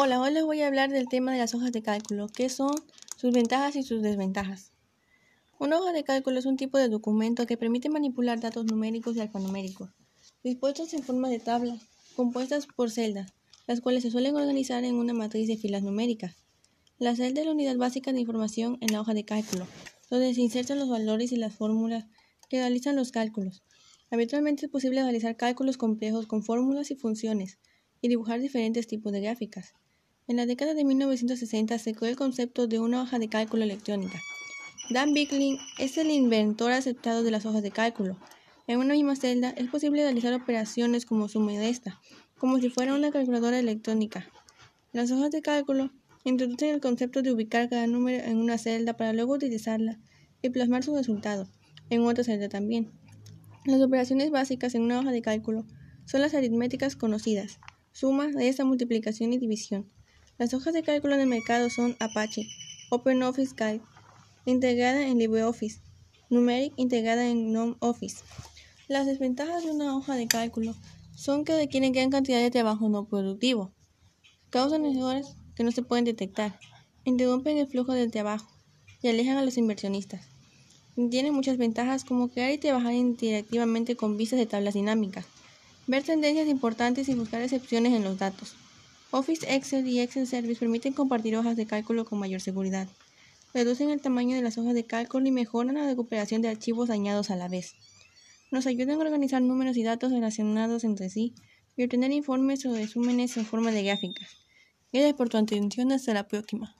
Hola, hoy les voy a hablar del tema de las hojas de cálculo, qué son sus ventajas y sus desventajas. Una hoja de cálculo es un tipo de documento que permite manipular datos numéricos y alfanuméricos, dispuestos en forma de tablas, compuestas por celdas, las cuales se suelen organizar en una matriz de filas numéricas. La celda es la unidad básica de información en la hoja de cálculo, donde se insertan los valores y las fórmulas que realizan los cálculos. Habitualmente es posible realizar cálculos complejos con fórmulas y funciones y dibujar diferentes tipos de gráficas. En la década de 1960 se creó el concepto de una hoja de cálculo electrónica. Dan Bicklin es el inventor aceptado de las hojas de cálculo. En una misma celda es posible realizar operaciones como suma y resta, como si fuera una calculadora electrónica. Las hojas de cálculo introducen el concepto de ubicar cada número en una celda para luego utilizarla y plasmar su resultado en otra celda también. Las operaciones básicas en una hoja de cálculo son las aritméticas conocidas, suma, resta, multiplicación y división. Las hojas de cálculo el mercado son Apache, OpenOffice Calc, integrada en LibreOffice, Numeric, integrada en GNOME-Office. Las desventajas de una hoja de cálculo son que requieren gran cantidad de trabajo no productivo, causan errores que no se pueden detectar, interrumpen el flujo del trabajo y alejan a los inversionistas. Tienen muchas ventajas como crear y trabajar interactivamente con vistas de tablas dinámicas, ver tendencias importantes y buscar excepciones en los datos. Office Excel y Excel Service permiten compartir hojas de cálculo con mayor seguridad. Reducen el tamaño de las hojas de cálculo y mejoran la recuperación de archivos dañados a la vez. Nos ayudan a organizar números y datos relacionados entre sí y obtener informes o resúmenes en forma de gráficas. Gracias por tu atención. Hasta la próxima.